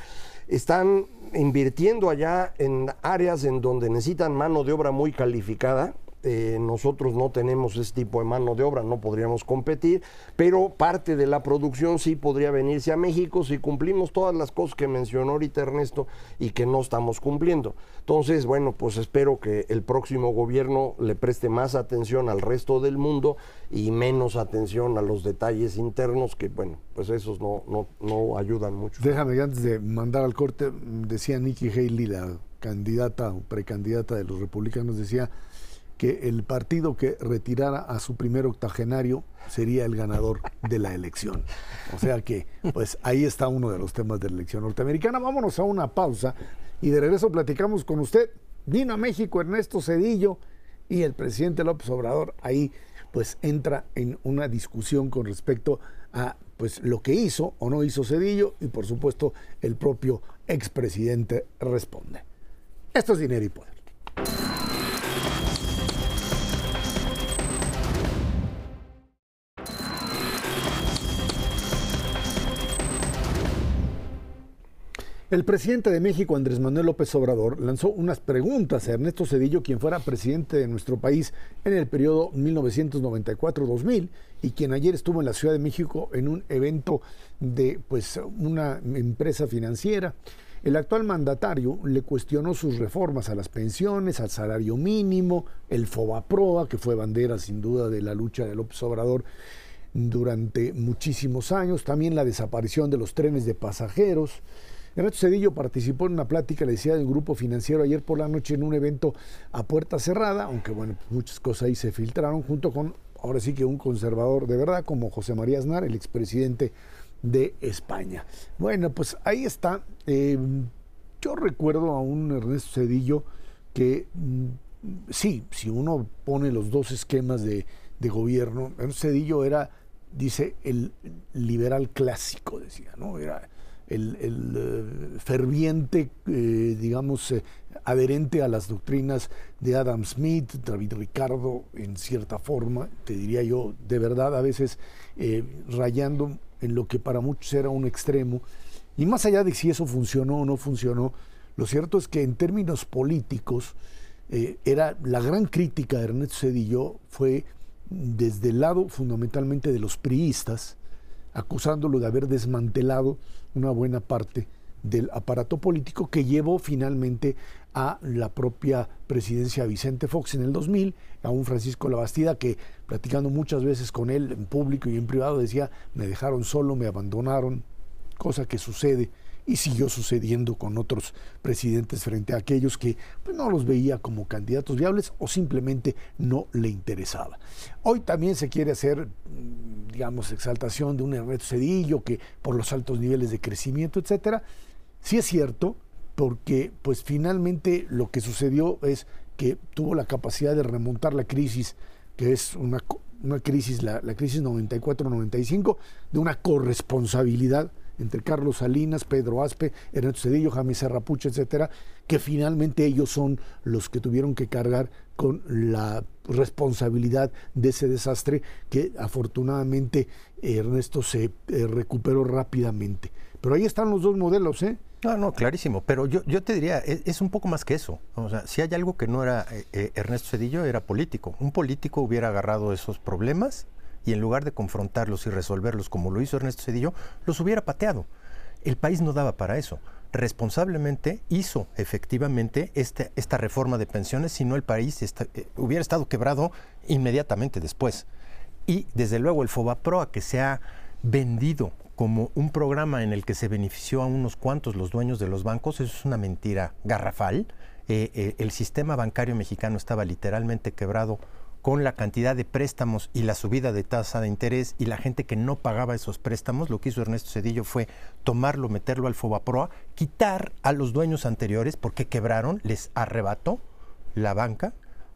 [SPEAKER 4] Están invirtiendo allá en áreas en donde necesitan mano de obra muy calificada, eh, nosotros no tenemos ese tipo de mano de obra, no podríamos competir, pero parte de la producción sí podría venirse a México si cumplimos todas las cosas que mencionó ahorita Ernesto y que no estamos cumpliendo. Entonces, bueno, pues espero que el próximo gobierno le preste más atención al resto del mundo y menos atención a los detalles internos que, bueno, pues esos no, no, no ayudan mucho.
[SPEAKER 1] Déjame, antes de mandar al corte, decía Nikki Haley, la candidata o precandidata de los republicanos, decía que el partido que retirara a su primer octogenario sería el ganador de la elección. O sea que, pues ahí está uno de los temas de la elección norteamericana. Vámonos a una pausa y de regreso platicamos con usted. Vino a México Ernesto Cedillo y el presidente López Obrador ahí pues entra en una discusión con respecto a pues lo que hizo o no hizo Cedillo y por supuesto el propio expresidente responde. Esto es dinero y poder. El presidente de México, Andrés Manuel López Obrador, lanzó unas preguntas a Ernesto Cedillo, quien fuera presidente de nuestro país en el periodo 1994-2000 y quien ayer estuvo en la Ciudad de México en un evento de pues, una empresa financiera. El actual mandatario le cuestionó sus reformas a las pensiones, al salario mínimo, el FOBAPROA, que fue bandera sin duda de la lucha de López Obrador durante muchísimos años, también la desaparición de los trenes de pasajeros, Ernesto Cedillo participó en una plática, le decía, del grupo financiero ayer por la noche en un evento a puerta cerrada, aunque bueno, muchas cosas ahí se filtraron, junto con, ahora sí que un conservador de verdad, como José María Aznar, el expresidente de España. Bueno, pues ahí está. Em, yo recuerdo a un Ernesto Cedillo que, mm, sí, si uno pone los dos esquemas de, de gobierno, Ernesto Cedillo era, dice, el liberal clásico, decía, ¿no? Era el, eh, ferviente, eh, digamos, eh, adherente a las doctrinas de Adam Smith, David Ricardo, en cierta forma, te diría yo, de verdad, a veces rayando en lo que para muchos era un extremo. Y más allá de si eso funcionó o no funcionó, lo cierto es que en términos políticos, era la gran crítica de Ernesto Cedillo fue desde el lado fundamentalmente de los priistas, acusándolo de haber desmantelado una buena parte del aparato político que llevó finalmente a la propia presidencia Vicente Fox en el 2000, a un Francisco Labastida que platicando muchas veces con él en público y en privado decía, me dejaron solo, me abandonaron, cosa que sucede y siguió sucediendo con otros presidentes frente a aquellos que pues, no los veía como candidatos viables o simplemente no le interesaba. Hoy también se quiere hacer, mm, digamos, exaltación de un Ernesto Cedillo que por los altos niveles de crecimiento, etcétera. Sí es cierto, porque pues finalmente lo que sucedió es que tuvo la capacidad de remontar la crisis, que es una, una crisis, la, la crisis 94-95, de una corresponsabilidad entre Carlos Salinas, Pedro Aspe, Ernesto Cedillo, Jaime Serrapucha, etcétera, que finalmente ellos son los que tuvieron que cargar con la responsabilidad de ese desastre que afortunadamente Ernesto se eh, recuperó rápidamente. Pero ahí están los dos modelos, ¿eh?
[SPEAKER 3] No, no, clarísimo. Pero yo, yo te diría, es, un poco más que eso. O sea, si hay algo que no era eh, eh, Ernesto Cedillo, era político. Un político hubiera agarrado esos problemas y en lugar de confrontarlos y resolverlos como lo hizo Ernesto Cedillo, los hubiera pateado. El país no daba para eso. Responsablemente hizo efectivamente este, esta reforma de pensiones, si no el país eh, hubiera estado quebrado inmediatamente después. Y desde luego el FOBAPROA que se ha vendido como un programa en el que se benefició a unos cuantos los dueños de los bancos, eso es una mentira garrafal. Eh, eh, el sistema bancario mexicano estaba literalmente quebrado con la cantidad de préstamos y la subida de tasa de interés y la gente que no pagaba esos préstamos, lo que hizo Ernesto Cedillo fue tomarlo, meterlo al Fobaproa, quitar a los dueños anteriores porque quebraron, les arrebató la banca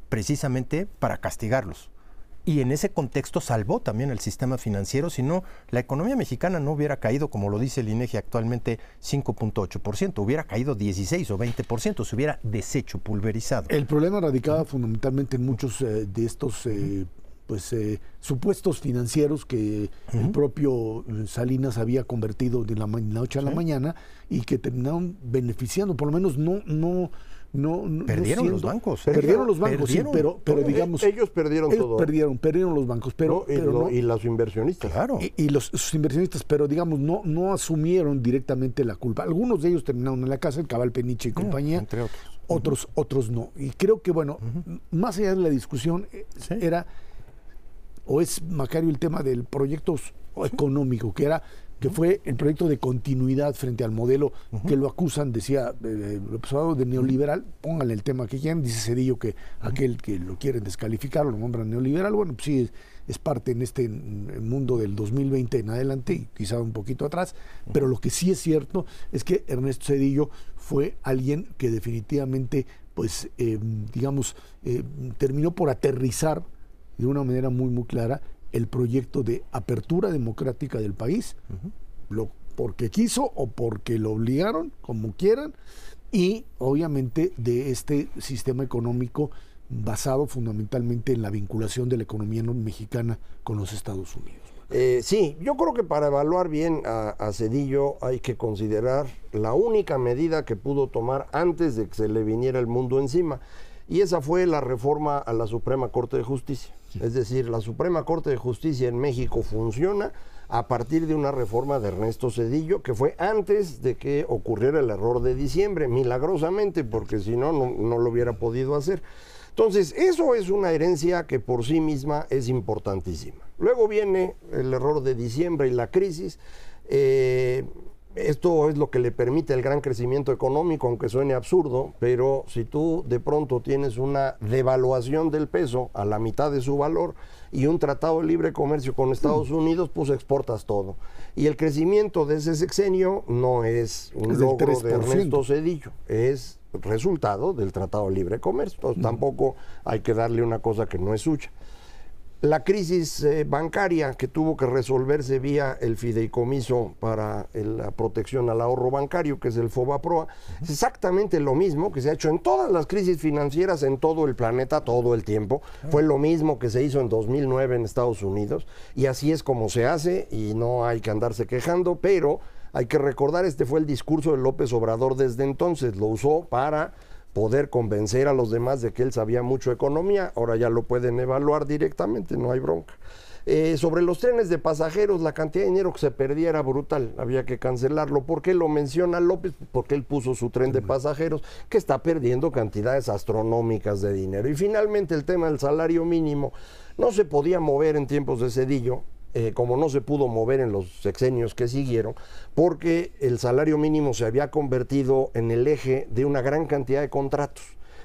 [SPEAKER 3] precisamente para castigarlos y en ese contexto salvó también el sistema financiero, si no, la economía mexicana no hubiera caído, como lo dice el INEGI actualmente, 5.8%, hubiera caído 16 o 20%, se hubiera deshecho, pulverizado.
[SPEAKER 1] El problema radicaba fundamentalmente en muchos eh, de estos... Eh, pues eh, supuestos financieros que el propio Salinas había convertido de la noche a la mañana y que terminaron beneficiando, por lo menos no, no, no,
[SPEAKER 3] perdieron los bancos.
[SPEAKER 1] Perdieron los bancos, sí, pero, pero digamos.
[SPEAKER 4] Ellos perdieron todo.
[SPEAKER 1] Perdieron, perdieron los bancos, pero.
[SPEAKER 4] y, los inversionistas.
[SPEAKER 1] Claro. Y, los sus inversionistas, pero digamos, no, no asumieron directamente la culpa. Algunos de ellos terminaron en la casa, el Cabal Peniche y ah, compañía. entre otros. Otros, otros no. Y creo que, bueno, más allá de la discusión, eh, era. O es, Macario, el tema del proyecto económico, que era que fue el proyecto de continuidad frente al modelo que lo acusan, decía eh, de neoliberal. Pónganle el tema que quieran, dice Cedillo que aquel que lo quieren descalificar lo nombran neoliberal. Bueno, pues sí, es, es parte en este mundo del 2020 en adelante y quizá un poquito atrás, pero lo que sí es cierto es que Ernesto Cedillo fue alguien que definitivamente, pues, eh, digamos, eh, terminó por aterrizar de una manera muy, muy clara el proyecto de apertura democrática del país, lo, porque quiso o porque lo obligaron, como quieran, y obviamente de este sistema económico basado fundamentalmente en la vinculación de la economía mexicana con los Estados Unidos.
[SPEAKER 4] Eh, sí, yo creo que para evaluar bien a, Cedillo hay que considerar la única medida que pudo tomar antes de que se le viniera el mundo encima, y esa fue la reforma a la Suprema Corte de Justicia. Es decir, la Suprema Corte de Justicia en México funciona a partir de una reforma de Ernesto Cedillo, que fue antes de que ocurriera el error de diciembre, milagrosamente, porque si no, no lo hubiera podido hacer. Entonces, eso es una herencia que por sí misma es importantísima. Luego viene el error de diciembre y la crisis. Eh, esto es lo que le permite el gran crecimiento económico, aunque suene absurdo, pero si tú de pronto tienes una devaluación del peso a la mitad de su valor y un tratado de libre comercio con Estados mm. Unidos, pues exportas todo. Y el crecimiento de ese sexenio no es un logro de Ernesto Cedillo, es resultado del Tratado de Libre Comercio. Entonces, tampoco hay que darle una cosa que no es suya. La crisis eh, bancaria que tuvo que resolverse vía el fideicomiso para la protección al ahorro bancario, que es el FOBAPROA, es exactamente lo mismo que se ha hecho en todas las crisis financieras en todo el planeta todo el tiempo. Fue lo mismo que se hizo en 2009 en Estados Unidos y así es como se hace y no hay que andarse quejando, pero hay que recordar, este fue el discurso de López Obrador desde entonces, lo usó para poder convencer a los demás de que él sabía mucho economía, ahora ya lo pueden evaluar directamente, no hay bronca. Eh, sobre los trenes de pasajeros, la cantidad de dinero que se perdía era brutal, había que cancelarlo. ¿Por qué lo menciona López? Porque él puso su tren de pasajeros, que está perdiendo cantidades astronómicas de dinero. Y finalmente el tema del salario mínimo no se podía mover en tiempos de Cedillo, eh, como no se pudo mover en los sexenios que siguieron, porque el salario mínimo se había convertido en el eje de una gran cantidad de contratos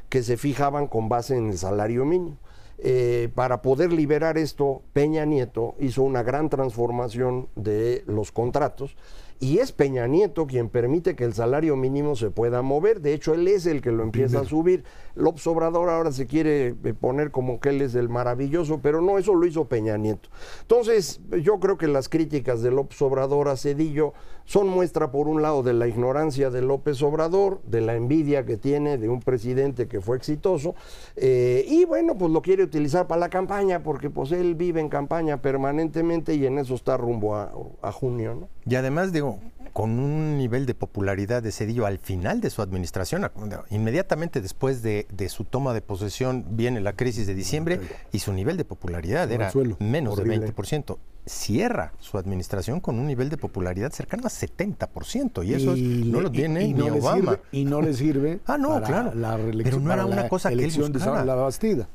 [SPEAKER 4] que se fijaban con base en el salario mínimo. Eh, para poder liberar esto, Peña Nieto hizo una gran transformación de los contratos y es Peña Nieto quien permite que el salario mínimo se pueda mover. De hecho, él es el que lo empieza a subir. López Obrador ahora se quiere eh, poner como que él es el maravilloso, pero no, eso lo hizo Peña Nieto. Entonces, yo creo que las críticas de López Obrador a Cedillo son muestra, por un lado, de la ignorancia de López Obrador, de la envidia que tiene de un presidente que fue exitoso, eh, y bueno, pues lo quiere utilizar para la campaña, porque pues él vive en campaña permanentemente y en eso está rumbo a, a junio, ¿no?
[SPEAKER 3] Y además, digo, con un nivel de popularidad de Cedillo al final de su administración, inmediatamente después de, su toma de posesión viene la crisis de diciembre y su nivel de popularidad era menos de 20%. Cierra su administración con un nivel de popularidad cercano a 70% y eso no lo tiene ni Obama.
[SPEAKER 1] y no le sirve
[SPEAKER 3] ah, no, claro.
[SPEAKER 1] la reelección, Pero no era una cosa que él de la Bastida.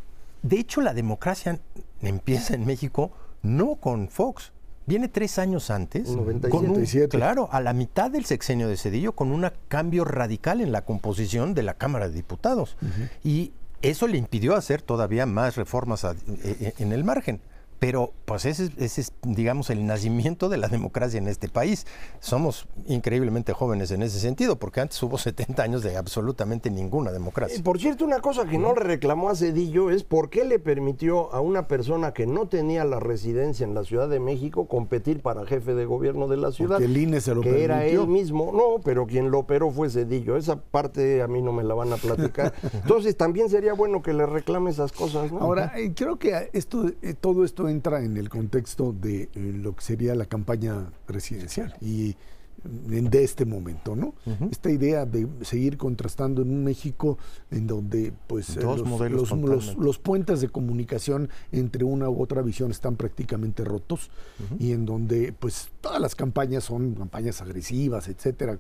[SPEAKER 3] De hecho, la democracia empieza en México no con Fox, Viene tres años antes, con un, claro, a la mitad del sexenio de Cedillo, con un cambio radical en la composición de la Cámara de Diputados. Y eso le impidió hacer todavía más reformas e, e, en el margen. Pero pues ese, es, digamos, el nacimiento de la democracia en este país. Somos increíblemente jóvenes en ese sentido, porque antes hubo 70 años de absolutamente ninguna democracia.
[SPEAKER 4] Eh, por cierto, una cosa que no le reclamó a Cedillo es por qué le permitió a una persona que no tenía la residencia en la Ciudad de México competir para jefe de gobierno de la ciudad.
[SPEAKER 1] Que el INE se lo
[SPEAKER 4] que era él mismo. No, pero quien lo operó fue Cedillo. Esa parte a mí no me la van a platicar. Entonces también sería bueno que le reclame esas cosas. ¿no?
[SPEAKER 1] Ahora, eh, creo que esto, eh, todo esto entra en el contexto de eh, lo que sería la campaña presidencial. Y de este momento, ¿no? Esta idea de seguir contrastando en un México en donde pues
[SPEAKER 3] Dos
[SPEAKER 1] los,
[SPEAKER 3] modelos
[SPEAKER 1] los- los- puentes de comunicación entre una u otra visión están prácticamente rotos y en donde pues todas las campañas son campañas agresivas, etcétera,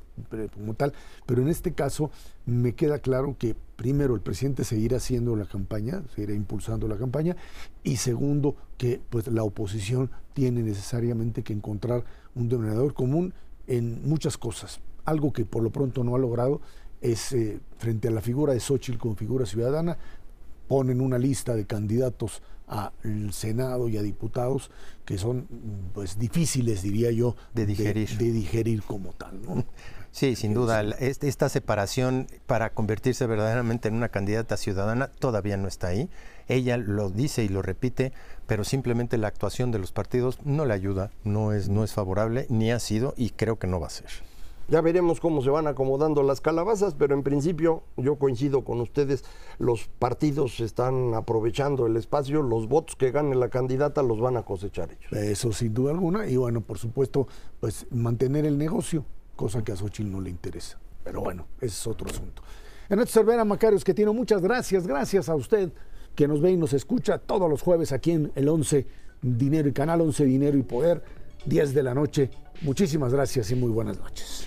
[SPEAKER 1] como tal, pero en este caso me queda claro que primero el presidente seguirá haciendo la campaña, seguirá impulsando la campaña y segundo que pues la oposición tiene necesariamente que encontrar un denominador común en muchas cosas. Algo que por lo pronto no ha logrado es eh, frente a la figura de Xochitl como figura ciudadana, ponen una lista de candidatos al Senado y a diputados que son pues difíciles, diría yo,
[SPEAKER 3] De digerir.
[SPEAKER 1] de, digerir como tal. ¿no?
[SPEAKER 3] Sí, sin duda. este- Esta separación para convertirse verdaderamente en una candidata ciudadana todavía no está ahí. Ella lo dice y lo repite, pero simplemente la actuación de los partidos no le ayuda, no es, no es favorable, ni ha sido y creo que no va a ser.
[SPEAKER 4] Ya veremos cómo se van acomodando las calabazas, pero en principio yo coincido con ustedes, los partidos están aprovechando el espacio, los votos que gane la candidata los van a cosechar ellos.
[SPEAKER 1] Eso sin duda alguna. Y bueno, por supuesto, pues mantener el negocio, cosa que a Xochitl no le interesa. Pero bueno, ese es otro asunto. Ernesto Cervera Macarios, que tiene muchas gracias, gracias a usted que nos ve y nos escucha todos los jueves aquí en el 11 Dinero y Canal 11 Dinero y Poder, 10 de la noche. Muchísimas gracias y muy buenas noches.